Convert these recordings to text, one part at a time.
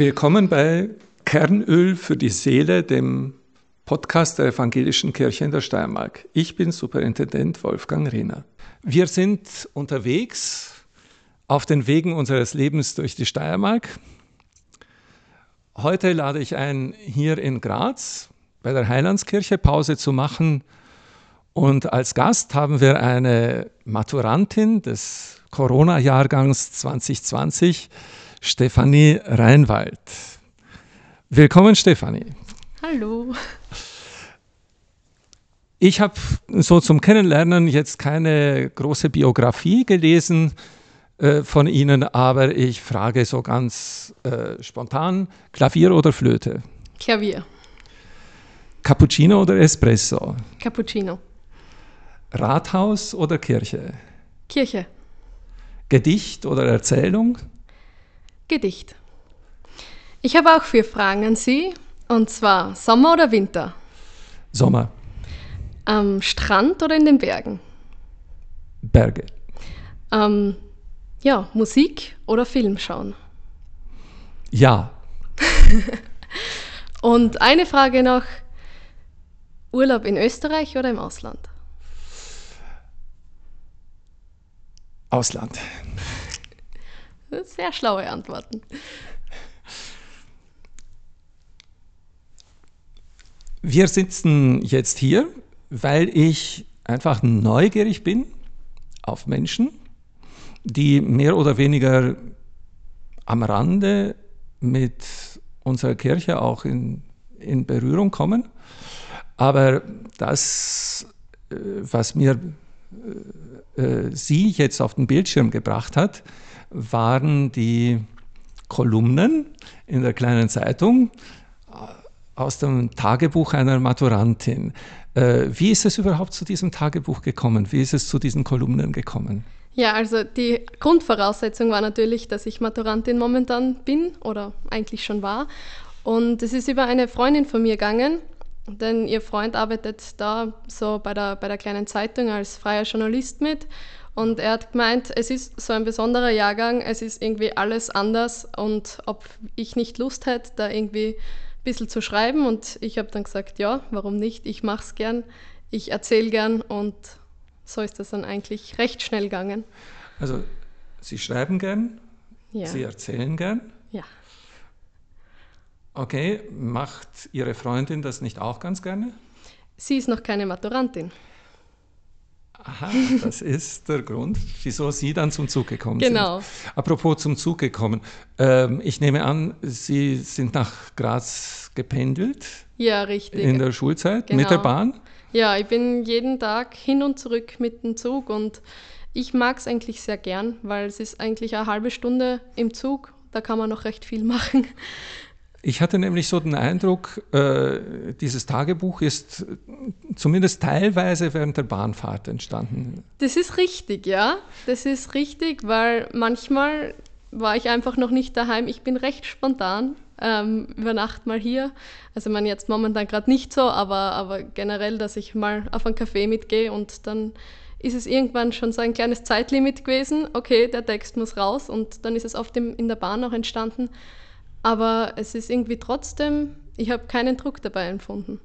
Willkommen bei Kernöl für die Seele, dem Podcast der Evangelischen Kirche in der Steiermark. Ich bin Superintendent Wolfgang Rehner. Wir sind unterwegs auf den Wegen unseres Lebens durch die Steiermark. Heute lade ich ein, hier in Graz bei der Heilandskirche Pause zu machen. Und als Gast haben wir eine Maturantin des Corona-Jahrgangs 2020, Stefanie Reinwald. Willkommen, Stefanie. Hallo. Ich habe so zum Kennenlernen jetzt keine große Biografie gelesen äh, von Ihnen, aber ich frage so ganz äh, spontan, Klavier oder Flöte? Klavier. Cappuccino oder Espresso? Cappuccino. Rathaus oder Kirche? Kirche. Gedicht oder Erzählung? Gedicht. Ich habe auch vier Fragen an Sie, und zwar Sommer oder Winter? Sommer. Am Strand oder in den Bergen? Berge. Ähm, ja, Musik oder Film schauen? Ja. und eine Frage noch, Urlaub in Österreich oder im Ausland? Ausland. Sehr schlaue Antworten. Wir sitzen jetzt hier, weil ich einfach neugierig bin auf Menschen, die mehr oder weniger am Rande mit unserer Kirche auch in, in Berührung kommen. Aber das, äh, was mir äh, äh, Sie jetzt auf den Bildschirm gebracht hat, waren die Kolumnen in der kleinen Zeitung äh, aus dem Tagebuch einer Maturantin. Äh, wie ist es überhaupt zu diesem Tagebuch gekommen? Wie ist es zu diesen Kolumnen gekommen? Ja, also die Grundvoraussetzung war natürlich, dass ich Maturantin momentan bin oder eigentlich schon war. Und es ist über eine Freundin von mir gegangen, denn ihr Freund arbeitet da so bei der, bei der kleinen Zeitung als freier Journalist mit. Und er hat gemeint, es ist so ein besonderer Jahrgang, es ist irgendwie alles anders und ob ich nicht Lust hätte, da irgendwie ein bisschen zu schreiben. Und ich habe dann gesagt, ja, warum nicht? Ich mache es gern, ich erzähle gern und so ist das dann eigentlich recht schnell gegangen. Also Sie schreiben gern, ja. Sie erzählen gern. Ja. Okay, macht Ihre Freundin das nicht auch ganz gerne? Sie ist noch keine Maturantin. Aha, das ist der Grund, wieso Sie dann zum Zug gekommen genau. sind. Genau. Apropos zum Zug gekommen. Ähm, ich nehme an, Sie sind nach Graz gependelt. Ja, richtig. In der Schulzeit genau. mit der Bahn? Ja, ich bin jeden Tag hin und zurück mit dem Zug und ich mag es eigentlich sehr gern, weil es ist eigentlich eine halbe Stunde im Zug. Da kann man noch recht viel machen. Ich hatte nämlich so den Eindruck, äh, dieses Tagebuch ist zumindest teilweise während der Bahnfahrt entstanden. Das ist richtig, ja. Das ist richtig, weil manchmal war ich einfach noch nicht daheim. Ich bin recht spontan, ähm, über Nacht mal hier. Also man jetzt momentan gerade nicht so, aber, aber generell, dass ich mal auf einen Café mitgehe und dann ist es irgendwann schon so ein kleines Zeitlimit gewesen. Okay, der Text muss raus und dann ist es oft im, in der Bahn auch entstanden. Aber es ist irgendwie trotzdem, ich habe keinen Druck dabei empfunden.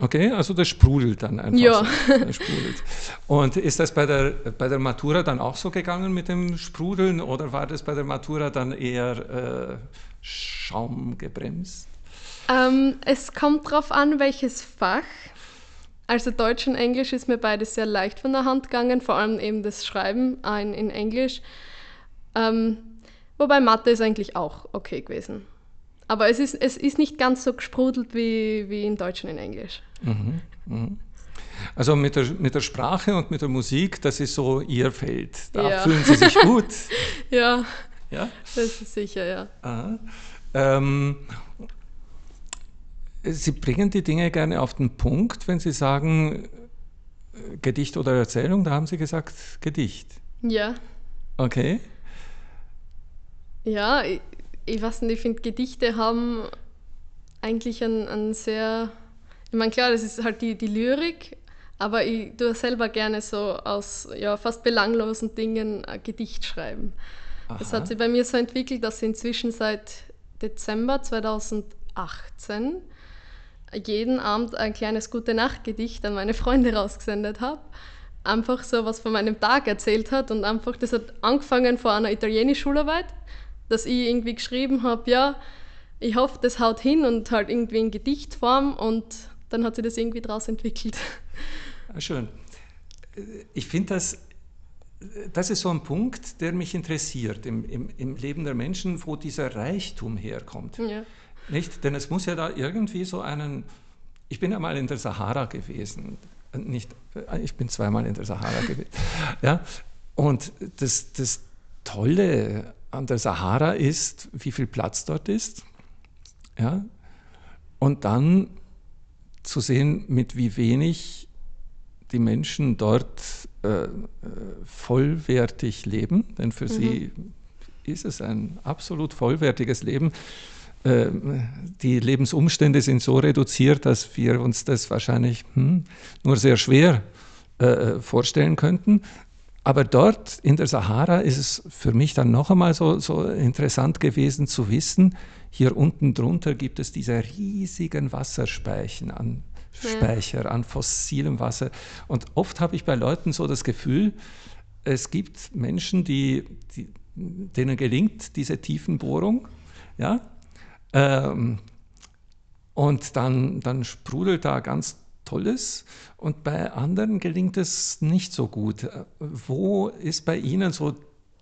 Okay, also das sprudelt dann einfach. Ja. So. sprudelt. Und ist das bei der, bei der Matura dann auch so gegangen mit dem Sprudeln oder war das bei der Matura dann eher äh, schaumgebremst? Ähm, es kommt darauf an, welches Fach. Also Deutsch und Englisch ist mir beides sehr leicht von der Hand gegangen, vor allem eben das Schreiben in, in Englisch. Ähm, Wobei Mathe ist eigentlich auch okay gewesen. Aber es ist, es ist nicht ganz so gesprudelt wie, wie in Deutsch und in Englisch. Mhm, mhm. Also mit der, mit der Sprache und mit der Musik, das ist so Ihr Feld. Da ja. fühlen Sie sich gut. ja, ja, das ist sicher, ja. Ähm, Sie bringen die Dinge gerne auf den Punkt, wenn Sie sagen Gedicht oder Erzählung, da haben Sie gesagt Gedicht. Ja. Okay. Ja, ich, ich weiß nicht, ich finde, Gedichte haben eigentlich einen, einen sehr. Ich meine, klar, das ist halt die, die Lyrik, aber ich tue selber gerne so aus ja, fast belanglosen Dingen ein Gedicht schreiben. Aha. Das hat sich bei mir so entwickelt, dass ich inzwischen seit Dezember 2018 jeden Abend ein kleines Gute-Nacht-Gedicht an meine Freunde rausgesendet habe. Einfach so was von meinem Tag erzählt hat und einfach, das hat angefangen vor einer Italienisch-Schularbeit, dass ich irgendwie geschrieben habe, ja, ich hoffe, das haut hin und halt irgendwie in Gedichtform und dann hat sich das irgendwie daraus entwickelt. Ah, schön. Ich finde das, das ist so ein Punkt, der mich interessiert im, im, im Leben der Menschen, wo dieser Reichtum herkommt. Ja. Nicht? Denn es muss ja da irgendwie so einen. Ich bin ja mal in der Sahara gewesen. Nicht, ich bin zweimal in der Sahara gewesen. Ja? Und das, das Tolle an der Sahara ist, wie viel Platz dort ist. Ja? Und dann zu sehen, mit wie wenig die Menschen dort äh, äh vollwertig leben, denn für mhm. sie ist es ein absolut vollwertiges Leben. Äh, die Lebensumstände sind so reduziert, dass wir uns das wahrscheinlich hm, nur sehr schwer äh, vorstellen könnten. Aber dort in der Sahara ist es für mich dann noch einmal so, so interessant gewesen zu wissen, hier unten drunter gibt es diese riesigen Wasserspeichen an Speicher, ja. an fossilem Wasser. Und oft habe ich bei Leuten so das Gefühl, es gibt Menschen, die, die denen gelingt diese Tiefenbohrung, ja, ähm, und dann, dann sprudelt da ganz Tolles und bei anderen gelingt es nicht so gut. Äh, wo ist bei Ihnen so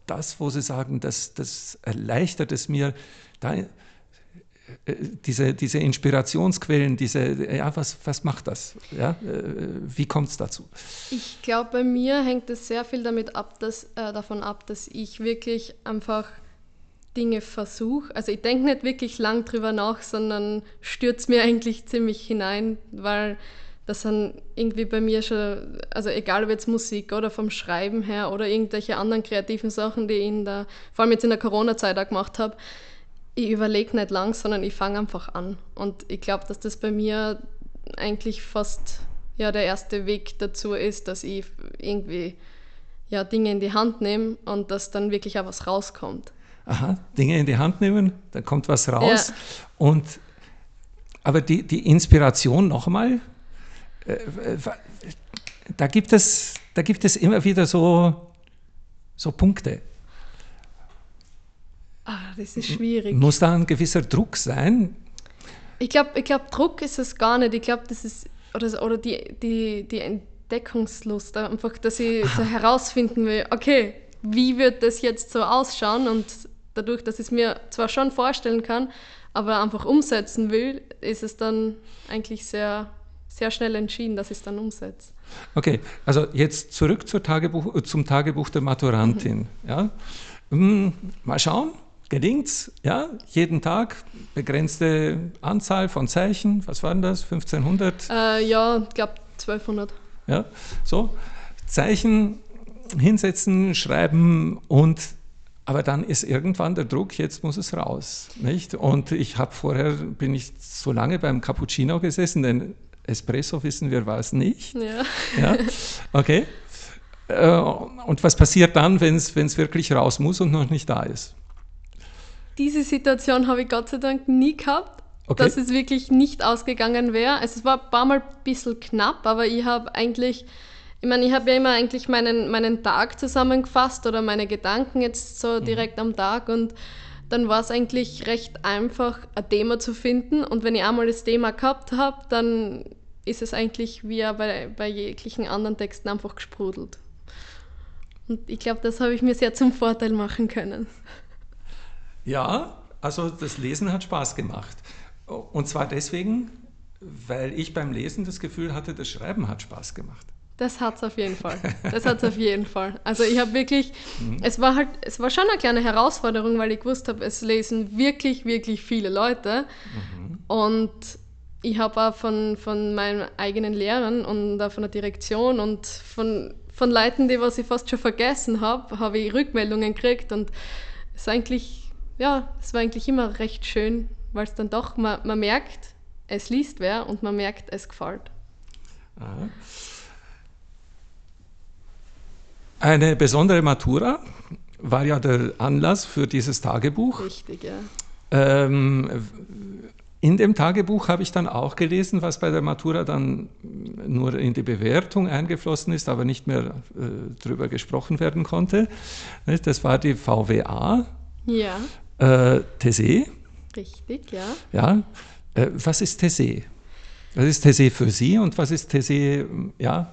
das, wo Sie sagen, das, das erleichtert es mir, da, äh, diese, diese Inspirationsquellen, diese, ja, was, was macht das? Ja, äh, wie kommt es dazu? Ich glaube, bei mir hängt es sehr viel damit ab, dass, äh, davon ab, dass ich wirklich einfach Dinge versuche. Also ich denke nicht wirklich lang drüber nach, sondern stürze mir eigentlich ziemlich hinein, weil das dann irgendwie bei mir schon, also egal ob jetzt Musik oder vom Schreiben her oder irgendwelche anderen kreativen Sachen, die ich in der, vor allem jetzt in der Corona-Zeit auch gemacht habe, ich überlege nicht lang, sondern ich fange einfach an. Und ich glaube, dass das bei mir eigentlich fast ja, der erste Weg dazu ist, dass ich irgendwie ja, Dinge in die Hand nehme und dass dann wirklich auch was rauskommt aha, Dinge in die Hand nehmen, da kommt was raus. Ja. Und, aber die, die Inspiration nochmal, da, gibt es, da gibt es immer wieder so, so Punkte. Ah, das ist schwierig. Muss da ein gewisser Druck sein? Ich glaube, ich glaub, Druck ist es gar nicht. Ich glaube, das ist, oder, oder die, die, die Entdeckungslust, einfach, dass ich so herausfinden will, okay, wie wird das jetzt so ausschauen und dadurch, dass ich es mir zwar schon vorstellen kann, aber einfach umsetzen will, ist es dann eigentlich sehr, sehr schnell entschieden, dass ich es dann umsetze. Okay, also jetzt zurück Tagebuch, zum Tagebuch der Maturantin. Mhm. Ja? Hm, mal schauen, gelingt's? Ja, jeden Tag begrenzte Anzahl von Zeichen. Was waren das? 1500? Äh, ja, ich glaube 1200. Ja, so Zeichen hinsetzen, schreiben und aber dann ist irgendwann der Druck, jetzt muss es raus. Nicht? Und ich habe vorher, bin ich so lange beim Cappuccino gesessen, denn Espresso wissen wir, war es nicht. Ja. ja? Okay. Äh, und was passiert dann, wenn es wirklich raus muss und noch nicht da ist? Diese Situation habe ich Gott sei Dank nie gehabt, okay. dass es wirklich nicht ausgegangen wäre. Also es war ein paar Mal ein bisschen knapp, aber ich habe eigentlich ich meine, ich habe ja immer eigentlich meinen, meinen Tag zusammengefasst oder meine Gedanken jetzt so mhm. direkt am Tag und dann war es eigentlich recht einfach, ein Thema zu finden. Und wenn ich einmal das Thema gehabt habe, dann ist es eigentlich wie bei, bei jeglichen anderen Texten einfach gesprudelt. Und ich glaube, das habe ich mir sehr zum Vorteil machen können. Ja, also das Lesen hat Spaß gemacht. Und zwar deswegen, weil ich beim Lesen das Gefühl hatte, das Schreiben hat Spaß gemacht. Das hat es auf jeden Fall. Das hat es auf jeden Fall. Also ich habe wirklich, mhm. es war halt, es war schon eine kleine Herausforderung, weil ich gewusst habe, es lesen wirklich, wirklich viele Leute. Mhm. Und ich habe auch von, von meinen eigenen Lehrern und auch von der Direktion und von, von Leuten, die was ich fast schon vergessen habe, habe ich Rückmeldungen gekriegt. Und es war eigentlich, ja, es war eigentlich immer recht schön, weil es dann doch, man, man merkt, es liest wer und man merkt, es gefällt. Aha. Eine besondere Matura war ja der Anlass für dieses Tagebuch. Richtig, ja. Ähm, in dem Tagebuch habe ich dann auch gelesen, was bei der Matura dann nur in die Bewertung eingeflossen ist, aber nicht mehr äh, drüber gesprochen werden konnte. Das war die VWA. Ja. Äh, These. Richtig, ja. Ja. Äh, was ist These? Was ist These für Sie und was ist These ja,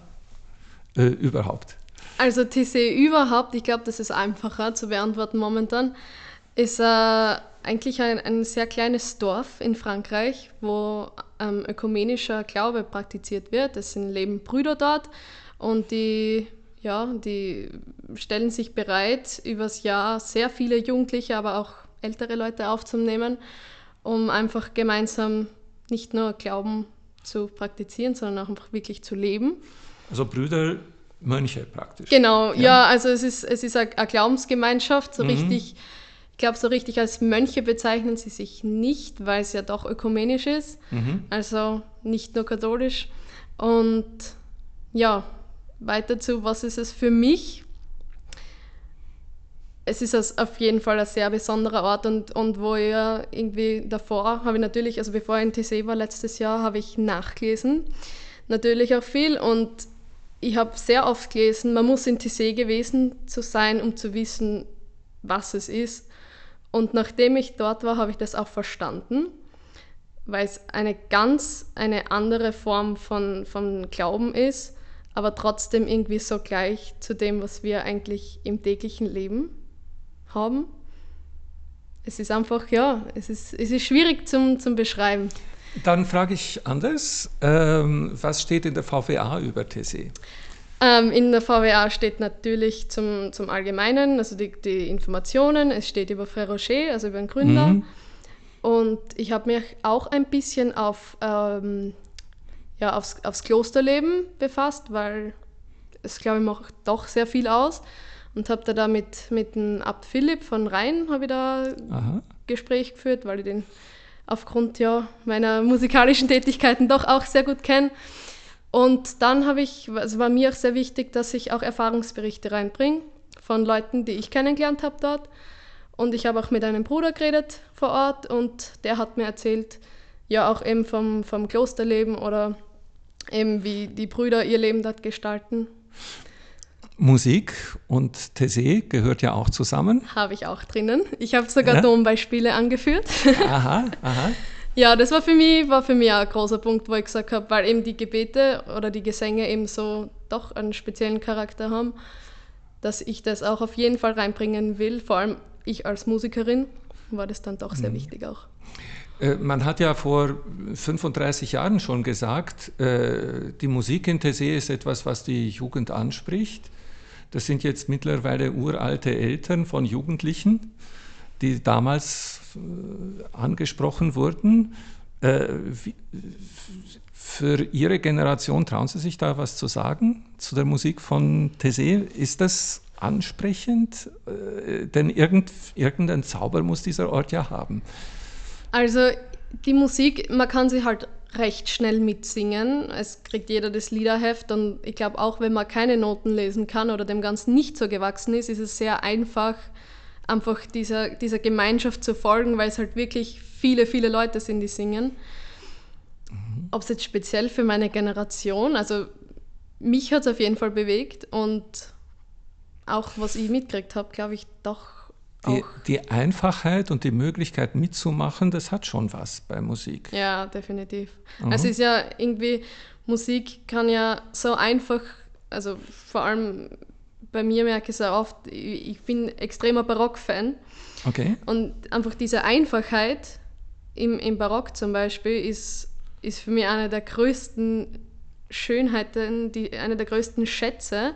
äh, überhaupt? Also These überhaupt, ich glaube, das ist einfacher zu beantworten momentan, ist äh, eigentlich ein, ein sehr kleines Dorf in Frankreich, wo ähm, ökumenischer Glaube praktiziert wird. Es sind leben Brüder dort und die, ja, die stellen sich bereit, übers Jahr sehr viele Jugendliche, aber auch ältere Leute aufzunehmen, um einfach gemeinsam nicht nur Glauben zu praktizieren, sondern auch einfach wirklich zu leben. Also Brüder, Mönche praktisch. Genau, ja, ja also es ist, es ist eine Glaubensgemeinschaft, so mhm. richtig ich glaube, so richtig als Mönche bezeichnen sie sich nicht, weil es ja doch ökumenisch ist, mhm. also nicht nur katholisch. Und ja, weiter zu, was ist es für mich? Es ist auf jeden Fall ein sehr besonderer Ort und, und wo ich irgendwie davor habe ich natürlich, also bevor ich in TC war letztes Jahr, habe ich nachgelesen. Natürlich auch viel und ich habe sehr oft gelesen, man muss in TC gewesen zu sein, um zu wissen, was es ist. Und nachdem ich dort war, habe ich das auch verstanden, weil es eine ganz eine andere Form von, von Glauben ist, aber trotzdem irgendwie so gleich zu dem, was wir eigentlich im täglichen Leben haben. Es ist einfach, ja, es ist, es ist schwierig zum, zum Beschreiben. Dann frage ich anders, ähm, was steht in der VWA über TC? Ähm, in der VWA steht natürlich zum, zum Allgemeinen, also die, die Informationen, es steht über Frère Rocher, also über den Gründer. Mhm. Und ich habe mich auch ein bisschen auf, ähm, ja, aufs, aufs Klosterleben befasst, weil es, glaube ich, macht doch sehr viel aus. Und habe da, da mit, mit dem Abt Philipp von Rhein habe ich da Aha. Gespräch geführt, weil ich den aufgrund ja, meiner musikalischen Tätigkeiten doch auch sehr gut kenne. Und dann habe ich, es also war mir auch sehr wichtig, dass ich auch Erfahrungsberichte reinbringe von Leuten, die ich kennengelernt habe dort. Und ich habe auch mit einem Bruder geredet vor Ort und der hat mir erzählt, ja auch eben vom, vom Klosterleben oder eben wie die Brüder ihr Leben dort gestalten. Musik und These gehört ja auch zusammen. Habe ich auch drinnen. Ich habe sogar ja? Dombeispiele angeführt. Aha, aha. Ja, das war für mich, war für mich auch ein großer Punkt, wo ich gesagt habe, weil eben die Gebete oder die Gesänge eben so doch einen speziellen Charakter haben, dass ich das auch auf jeden Fall reinbringen will. Vor allem ich als Musikerin war das dann doch sehr mhm. wichtig auch. Äh, man hat ja vor 35 Jahren schon gesagt, äh, die Musik in Tessé ist etwas, was die Jugend anspricht. Das sind jetzt mittlerweile uralte Eltern von Jugendlichen, die damals äh, angesprochen wurden. Äh, für Ihre Generation trauen Sie sich da was zu sagen zu der Musik von Tessé? Ist das ansprechend? Äh, denn irgend, irgendein Zauber muss dieser Ort ja haben. Also die Musik, man kann sie halt recht schnell mitsingen. Es kriegt jeder das Liederheft und ich glaube auch, wenn man keine Noten lesen kann oder dem Ganzen nicht so gewachsen ist, ist es sehr einfach, einfach dieser, dieser Gemeinschaft zu folgen, weil es halt wirklich viele, viele Leute sind, die singen. Mhm. Ob es jetzt speziell für meine Generation, also mich hat es auf jeden Fall bewegt und auch was ich mitgekriegt habe, glaube ich doch die, die, Einfachheit und die Möglichkeit mitzumachen, das hat schon was bei Musik. Ja, definitiv. Mhm. Also es ist ja irgendwie, Musik kann ja so einfach, also vor allem bei mir merke ich sehr oft, ich bin extremer Barock-Fan. Okay. Und einfach diese Einfachheit im, im Barock zum Beispiel ist, ist für mich eine der größten Schönheiten, die, eine der größten Schätze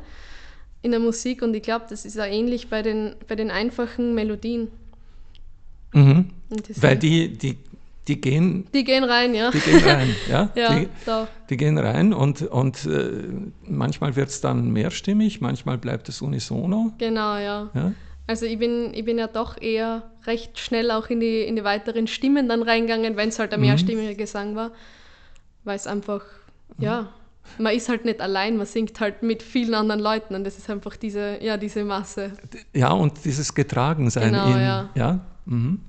in der Musik. Und ich glaube, das ist auch ähnlich bei den, bei den einfachen Melodien. Mhm. Weil die, die die gehen, die gehen rein, ja. Die gehen rein, ja. ja die, die, gehen rein und, und äh, manchmal wird es dann mehrstimmig, manchmal bleibt es unisono. Genau, ja. ja? Also ich bin, ich bin ja doch eher recht schnell auch in die, in die weiteren Stimmen dann reingegangen, wenn es halt ein mhm. mehrstimmiger Gesang war. Weil es einfach, mhm. ja, man ist halt nicht allein, man singt halt mit vielen anderen Leuten und das ist einfach diese, ja, diese Masse. Ja, und dieses Getragensein genau, in, ja. ja? Mhm.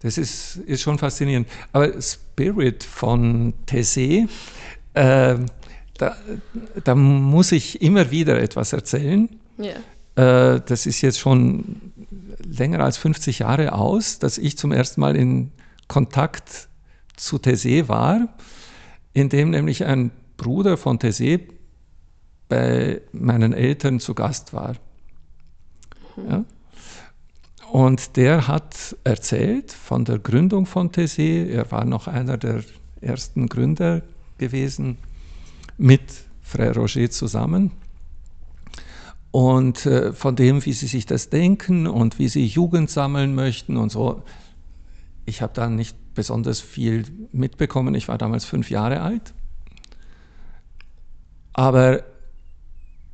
Das ist, ist schon faszinierend. Aber Spirit von Tessé, äh, da, da, muss ich immer wieder etwas erzählen. Yeah. Äh, das ist jetzt schon länger als 50 Jahre aus, dass ich zum ersten Mal in Kontakt zu Tessé war, in dem nämlich ein Bruder von Tessé bei meinen Eltern zu Gast war. Mhm. Ja? Und der hat erzählt von der Gründung von Tessé. Er war noch einer der ersten Gründer gewesen mit Frère Roger zusammen. Und äh, von dem, wie sie sich das denken und wie sie Jugend sammeln möchten und so. Ich habe da nicht besonders viel mitbekommen. Ich war damals fünf Jahre alt. Aber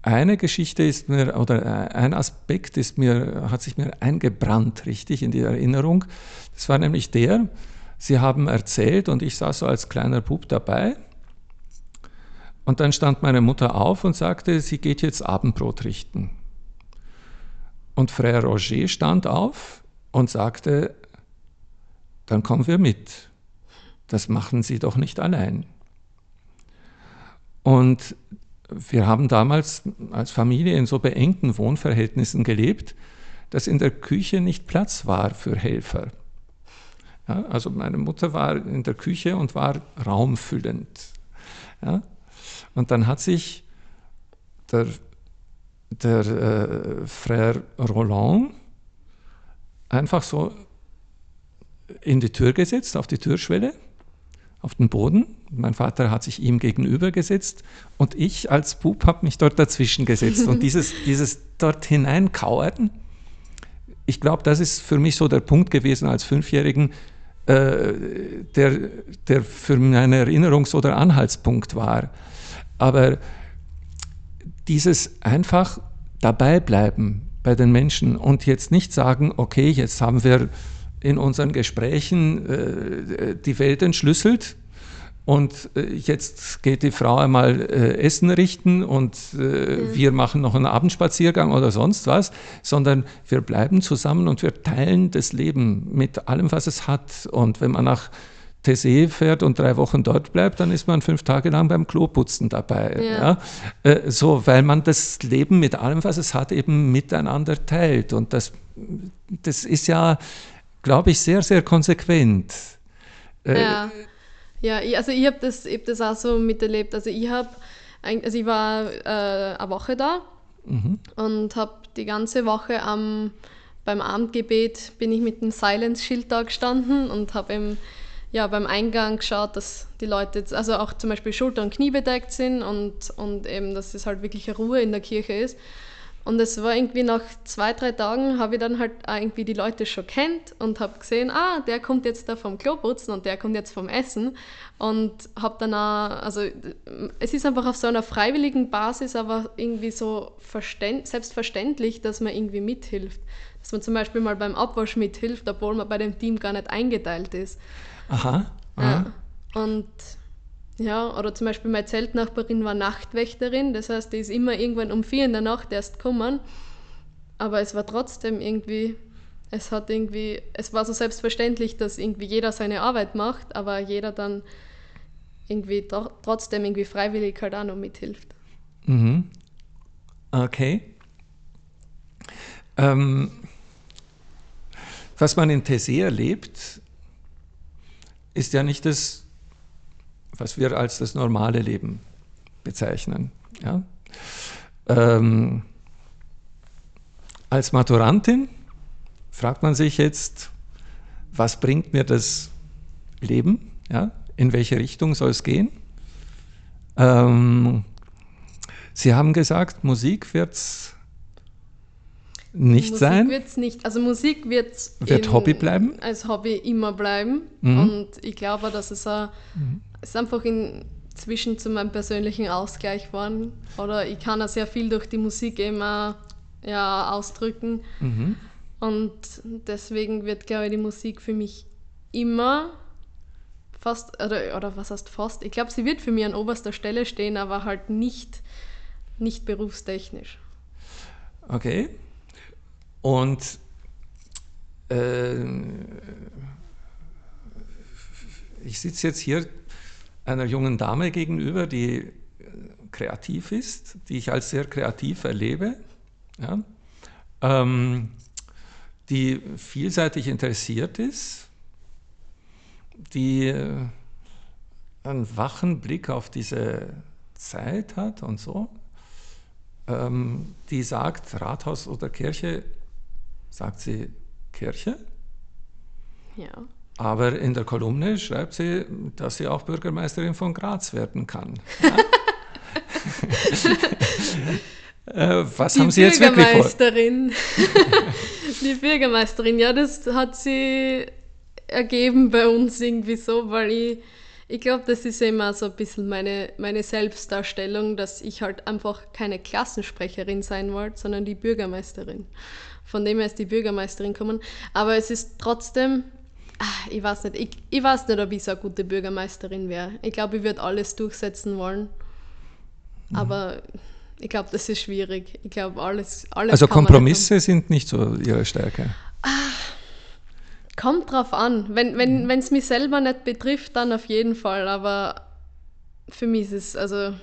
eine Geschichte ist mir, oder äh, ein Aspekt ist mir, hat sich mir eingebrannt, richtig, in die Erinnerung. Das war nämlich der, Sie haben erzählt und ich saß so als kleiner Bub dabei. Und dann stand meine Mutter auf und sagte, sie geht jetzt Abendbrot richten. Und Frère Roger stand auf und sagte, dann kommen wir mit. Das machen Sie doch nicht allein. Und wir haben damals als Familie in so beengten Wohnverhältnissen gelebt, dass in der Küche nicht Platz war für Helfer. Ja, also meine Mutter war in der Küche und war raumfüllend. Ja, und dann hat sich der, der äh, Frère Roland einfach so in die Tür gesetzt, auf die Türschwelle auf den Boden. Mein Vater hat sich ihm gegenüber gesetzt und ich als Bub habe mich dort dazwischen gesetzt. Und dieses, dieses dort hineinkauern, ich glaube, das ist für mich so der Punkt gewesen als Fünfjährigen, äh, der, der für meine Erinnerung so der Anhaltspunkt war. Aber dieses einfach dabei bleiben bei den Menschen und jetzt nicht sagen, okay, jetzt haben wir in unseren Gesprächen äh, die Welt entschlüsselt. Und äh, jetzt geht die Frau einmal äh, Essen richten und mhm. wir machen noch einen Abendspaziergang oder sonst was, sondern wir bleiben zusammen und wir teilen das Leben mit allem, was es hat. Und wenn man nach Tessé fährt und drei Wochen dort bleibt, dann ist man fünf Tage lang beim Kloputzen dabei. Ja. ja? Äh, so, weil man das Leben mit allem, was es hat, eben miteinander teilt. Und das, das ist ja glaube ich, sehr, sehr konsequent. Äh, ja. ja, also ich habe das, hab das auch so miterlebt. Also ich habe, also ich war äh, eine Woche da mhm. und habe die ganze Woche am, beim Abendgebet bin ich mit dem Silence-Schild da gestanden und habe eben ja, beim Eingang geschaut, dass die Leute jetzt, also auch zum Beispiel Schulter und Knie bedeckt sind und, und eben, dass es halt wirklich Ruhe in der Kirche ist. Und es war irgendwie nach zwei, drei Tagen, habe ich dann halt irgendwie die Leute schon kennt und habe gesehen, ah, der kommt jetzt da vom Klo putzen und der kommt jetzt vom Essen. Und habe dann auch, also es ist einfach auf so einer freiwilligen Basis, aber irgendwie so selbstverständlich, dass man irgendwie mithilft. Dass man zum Beispiel mal beim Abwasch mithilft, obwohl man bei dem Team gar nicht eingeteilt ist. Aha. aha. Ja. Und ja, oder zum Beispiel meine Zeltnachbarin war Nachtwächterin, das heißt, die ist immer irgendwann um vier in der Nacht erst gekommen. Aber es war trotzdem irgendwie, es hat irgendwie, es war so selbstverständlich, dass irgendwie jeder seine Arbeit macht, aber jeder dann irgendwie trotzdem irgendwie freiwillig halt auch noch mithilft. Mhm. Okay. Ähm, was man in Tessé erlebt, ist ja nicht das was wir als das normale Leben bezeichnen. Ja? Ähm, als Maturantin fragt man sich jetzt, was bringt mir das Leben? Ja? In welche Richtung soll es gehen? Ähm, Sie haben gesagt, Musik wird es nicht Musik sein? wird es nicht. Also Musik wird's wird Hobby bleiben? Als Hobby immer bleiben. Mhm. Und ich glaube, dass es ein, mhm ist einfach inzwischen zu meinem persönlichen Ausgleich geworden. Oder ich kann auch sehr viel durch die Musik immer ja, ausdrücken. Mhm. Und deswegen wird, glaube ich, die Musik für mich immer fast, oder, oder was heißt fast, ich glaube, sie wird für mich an oberster Stelle stehen, aber halt nicht, nicht berufstechnisch. Okay. Und äh, ich sitze jetzt hier einer jungen Dame gegenüber, die äh, kreativ ist, die ich als sehr kreativ erlebe, ja, ähm, die vielseitig interessiert ist, die äh, einen wachen Blick auf diese Zeit hat und so, ähm, die sagt, Rathaus oder Kirche, sagt sie Kirche. Ja. Aber in der Kolumne schreibt sie, dass sie auch Bürgermeisterin von Graz werden kann. Ja? äh, was die haben Sie jetzt wirklich vor? Bürgermeisterin. die Bürgermeisterin, ja, das hat sie ergeben bei uns irgendwie so, weil ich, ich glaube, das ist immer so ein bisschen meine, meine Selbstdarstellung, dass ich halt einfach keine Klassensprecherin sein wollte, sondern die Bürgermeisterin. Von dem her ist die Bürgermeisterin kommen. Aber es ist trotzdem, ach, ich weiß nicht, ich, ich weiß nicht, ob ich so eine gute Bürgermeisterin wäre. Ich glaube, ich würde alles durchsetzen wollen. Mhm. Aber ich glaube, das ist schwierig. Ich glaube, alles, alles. Also Kompromisse sind nicht so Ihre Stärke. Ach, kommt drauf an. Wenn es wenn, mhm. mich selber nicht betrifft, dann auf jeden Fall. Aber für mich ist es, also,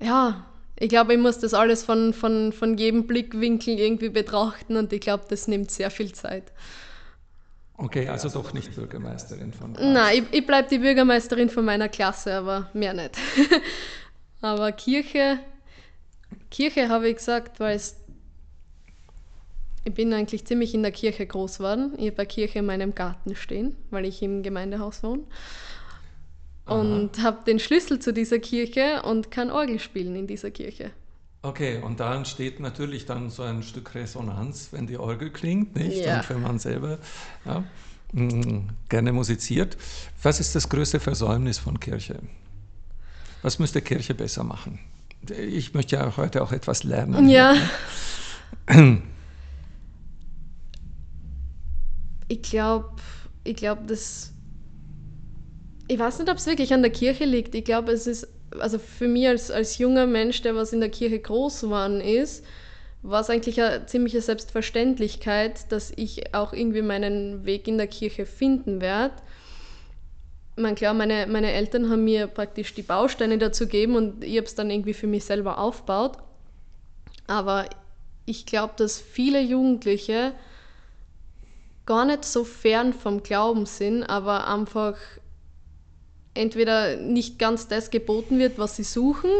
ja, ich glaube, ich muss das alles von, von, von jedem Blickwinkel irgendwie betrachten und ich glaube, das nimmt sehr viel Zeit. Okay, also doch nicht Bürgermeisterin von Graz. Nein, ich, ich bleibe die Bürgermeisterin von meiner Klasse, aber mehr nicht. aber Kirche, Kirche habe ich gesagt, weil es ich bin eigentlich ziemlich in der Kirche groß geworden. Ich habe eine Kirche in meinem Garten stehen, weil ich im Gemeindehaus wohne und habe den Schlüssel zu dieser Kirche und kann Orgel spielen in dieser Kirche. Okay, und da entsteht natürlich dann so ein Stück Resonanz, wenn die Orgel klingt, nicht? Ja. Und wenn man selber ja, mm, gerne musiziert. Was ist das größte Versäumnis von Kirche? Was müsste Kirche besser machen? Ich möchte ja heute auch etwas lernen. Ja. Ich glaube, ich glaube, dass ich weiß nicht, ob es wirklich an der Kirche liegt. Ich glaube, es ist, also für mich als, als junger Mensch, der was in der Kirche groß geworden ist, war es eigentlich eine ziemliche Selbstverständlichkeit, dass ich auch irgendwie meinen Weg in der Kirche finden werde. Man klar, meine, meine Eltern haben mir praktisch die Bausteine dazu gegeben und ich habe es dann irgendwie für mich selber aufgebaut. Aber ich glaube, dass viele Jugendliche gar nicht so fern vom Glauben sind, aber einfach entweder nicht ganz das geboten wird, was sie suchen,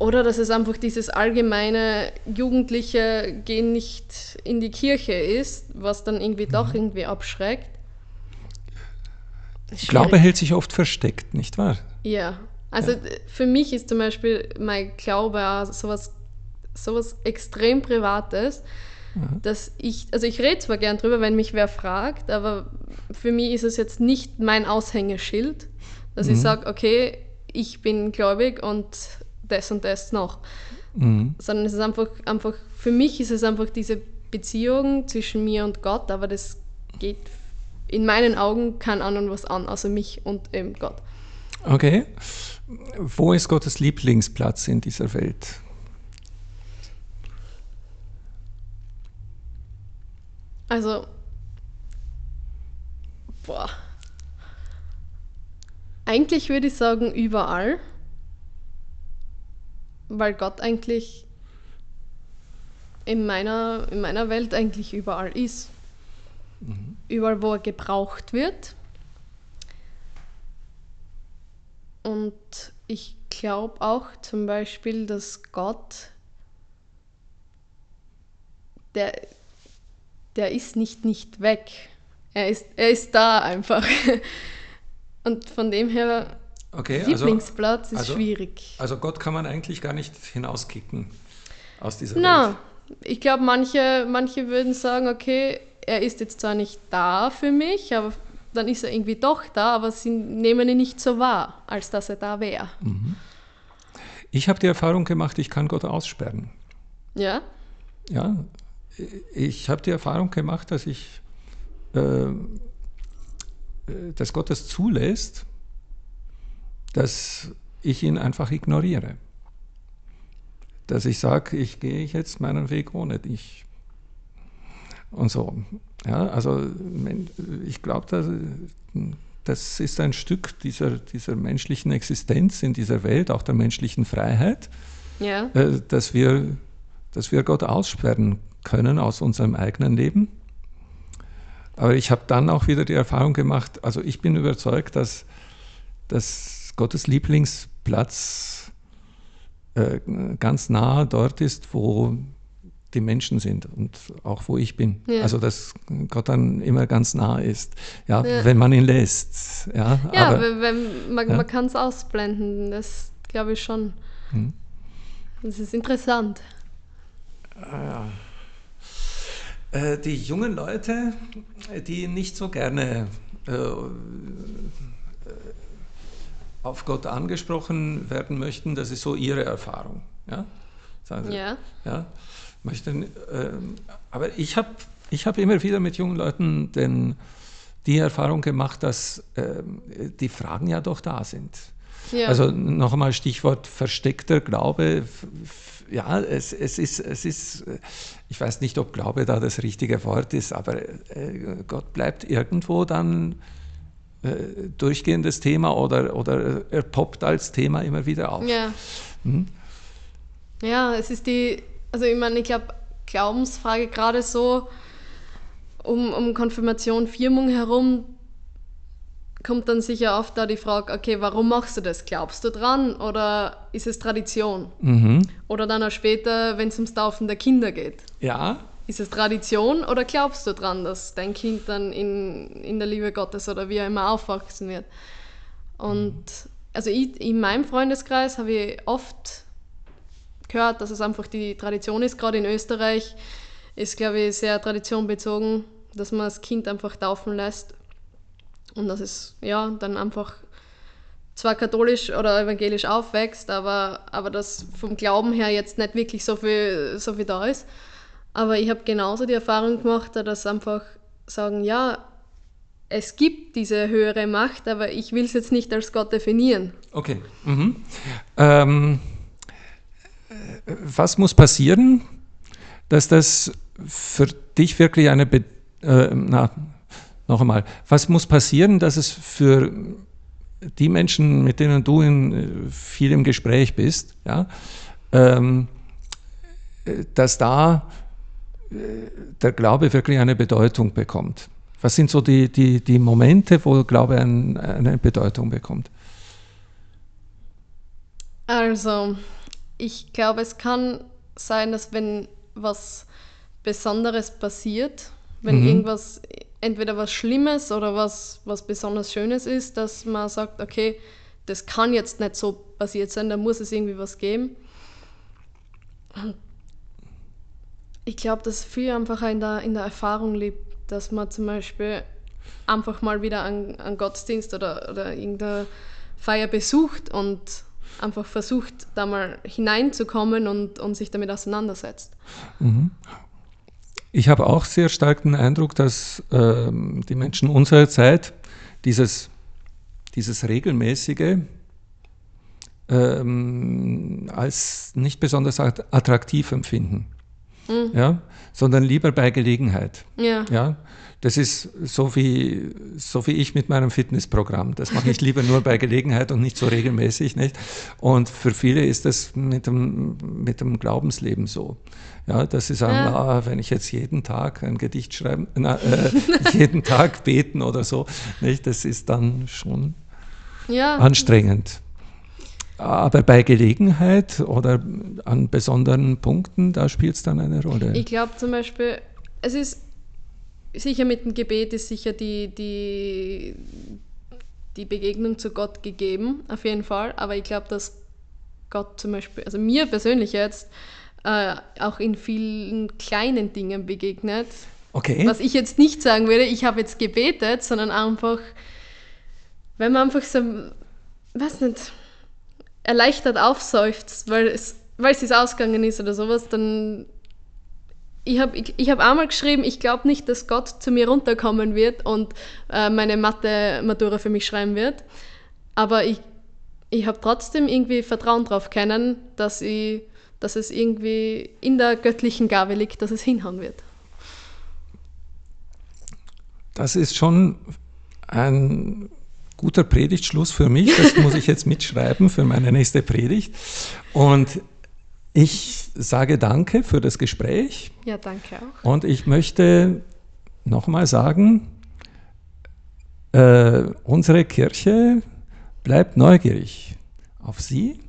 oder dass es einfach dieses allgemeine Jugendliche gehen nicht in die Kirche ist, was dann irgendwie mhm. doch irgendwie abschreckt. Glaube hält sich oft versteckt, nicht wahr? Ja, also ja. für mich ist zum Beispiel mein Glaube auch sowas, sowas extrem Privates mhm. dass ich, also ich rede zwar gern drüber, wenn mich wer fragt, aber für mich ist es jetzt nicht mein Aushängeschild, dass mhm. ich sage, okay, ich bin gläubig und das und das noch. Mhm. Sondern es ist einfach, einfach, für mich ist es einfach diese Beziehung zwischen mir und Gott, aber das geht in meinen Augen kein anderen was an, außer mich und eben Gott. Okay. Wo ist Gottes Lieblingsplatz in dieser Welt? Also, boah. Eigentlich würde ich sagen überall, weil Gott eigentlich in meiner, in meiner Welt eigentlich überall ist. Mhm. Überall, wo er gebraucht wird. Und ich glaube auch zum Beispiel, dass Gott, der, der ist nicht nicht weg. Er ist, er ist da einfach. Und von dem her, okay, also- Lieblingsplatz also, ist also, schwierig. Also Gott kann man eigentlich gar nicht hinauskicken aus dieser Na, Welt. Ich glaube, manche, manche würden sagen, okay, er ist jetzt zwar nicht da für mich, aber dann ist er irgendwie doch da, aber sie nehmen ihn nicht so wahr, als dass er da wäre. Mhm. Ich habe die Erfahrung gemacht, ich kann Gott aussperren. Ja? Ja, ich habe die Erfahrung gemacht, dass ich, äh, äh, dass Gott es zulässt, dass ich ihn einfach ignoriere. Dass ich sage, ich gehe jetzt meinen Weg ohne dich. Und so. Ja, also ich glaube, das, das ist ein Stück dieser, dieser menschlichen Existenz in dieser Welt, auch der menschlichen Freiheit, Ja. äh, dass, wir, dass wir Gott aussperren können aus unserem eigenen Leben. Aber ich habe dann auch wieder die Erfahrung gemacht, also ich bin überzeugt, dass, dass Gottes Lieblingsplatz äh, ganz nah dort ist, wo die Menschen sind und auch wo ich bin. Ja. Also dass Gott dann immer ganz nah ist, ja, Ja. wenn man ihn lässt. Ja, Ja, aber, wenn, wenn, man, Ja. man kann es ausblenden, das glaube ich schon. Hm. Das ist interessant. Äh, die jungen Leute, die nicht so gerne äh, äh, auf Gott angesprochen werden möchten, das ist so ihre Erfahrung. Ja? Sagen sie, Ja. ja? Möchten, ähm, aber ich habe ich hab immer wieder mit jungen Leuten den, die Erfahrung gemacht, dass ähm, die Fragen ja doch da sind. Ja. Also noch einmal Stichwort versteckter Glaube. Ja, es, es, ist, es ist, ich weiß nicht, ob Glaube da das richtige Wort ist, aber äh, Gott bleibt irgendwo dann äh, durchgehendes Thema oder, oder er poppt als Thema immer wieder auf. Ja. Hm? Ja, es ist die, also ich meine, ich glaube, Glaubensfrage gerade so um, um Konfirmation, Firmung herum kommt dann sicher oft da die Frage, okay, warum machst du das? Glaubst du dran oder ist es Tradition? Mhm. Oder dann auch später, wenn es ums Taufen der Kinder geht. Ja, Ist es Tradition oder glaubst du dran, dass dein Kind dann in, in der Liebe Gottes oder wie auch immer aufwachsen wird? Und also ich, in meinem Freundeskreis habe ich oft gehört, dass es einfach die Tradition ist, gerade in Österreich ist, glaube ich, sehr traditionbezogen, dass man das Kind einfach taufen lässt und dass es ja dann einfach zwar katholisch oder evangelisch aufwächst, aber, aber dass vom Glauben her jetzt nicht wirklich so viel, so viel da ist. Aber ich habe genauso die Erfahrung gemacht, dass einfach sagen, ja, es gibt diese höhere Macht, aber ich will es jetzt nicht als Gott definieren. okay. Mhm. Ähm, äh, was muss passieren, dass das für dich wirklich eine, Be äh, na, noch einmal, was muss passieren, dass es für die Menschen, mit denen du in äh, viel im Gespräch bist, ja, ähm, äh, dass da äh, der Glaube wirklich eine Bedeutung bekommt? Was sind so die, die, die Momente, wo Glaube ein, eine Bedeutung bekommt? Also, ich glaube, es kann sein, dass wenn was Besonderes passiert, wenn Mhm. irgendwas, entweder was Schlimmes oder was, was besonders Schönes ist, dass man sagt, okay, das kann jetzt nicht so passiert sein, da muss es irgendwie was geben. Ich glaube, dass viel einfach in der, in der Erfahrung liegt, dass man zum Beispiel einfach mal wieder einen, einen Gottesdienst oder, oder irgendeine Feier besucht und einfach versucht, da mal hineinzukommen und, und sich damit auseinandersetzt. Ich habe auch sehr stark den Eindruck, dass ähm, die Menschen unserer Zeit dieses, dieses regelmäßige ähm, als nicht besonders att- attraktiv empfinden, ja? sondern lieber bei Gelegenheit. Ja, Ja? Das ist so wie, so wie ich mit meinem Fitnessprogramm. Das mache ich lieber nur bei Gelegenheit und nicht so regelmäßig. Nicht? Und für viele ist das mit dem, mit dem Glaubensleben so. Ja, dass sie sagen, Ja. ah, wenn ich jetzt jeden Tag ein Gedicht schreiben, na, äh, jeden Tag beten oder so, nicht? das ist dann schon ja, anstrengend. Aber bei Gelegenheit oder an besonderen Punkten, da spielt es dann eine Rolle. ich glaube zum Beispiel, es ist sicher mit dem Gebet ist sicher die, die, die Begegnung zu Gott gegeben, auf jeden Fall. Aber ich glaube, dass Gott zum Beispiel, also mir persönlich jetzt, äh, auch in vielen kleinen Dingen begegnet. okay. Was ich jetzt nicht sagen würde, ich habe jetzt gebetet, sondern einfach, wenn man einfach so, weiß nicht, erleichtert aufseufzt, weil es, weil es ausgegangen ist oder sowas, dann. Ich habe ich, ich hab einmal geschrieben, ich glaube nicht, dass Gott zu mir runterkommen wird und äh, meine Mathe-Matura für mich schreiben wird. Aber ich, ich habe trotzdem irgendwie Vertrauen drauf können, dass, ich, dass es irgendwie in der göttlichen Gabe liegt, dass es hinhauen wird. das ist schon ein guter Predigtschluss für mich. Das muss ich jetzt mitschreiben für meine nächste Predigt. Und ich sage danke für das Gespräch. Ja, danke auch. Und ich möchte nochmal sagen, äh, unsere Kirche bleibt neugierig auf Sie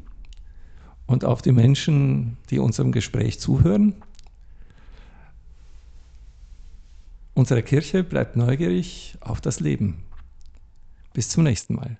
und auf die Menschen, die unserem Gespräch zuhören. Unsere Kirche bleibt neugierig auf das Leben. Bis zum nächsten Mal.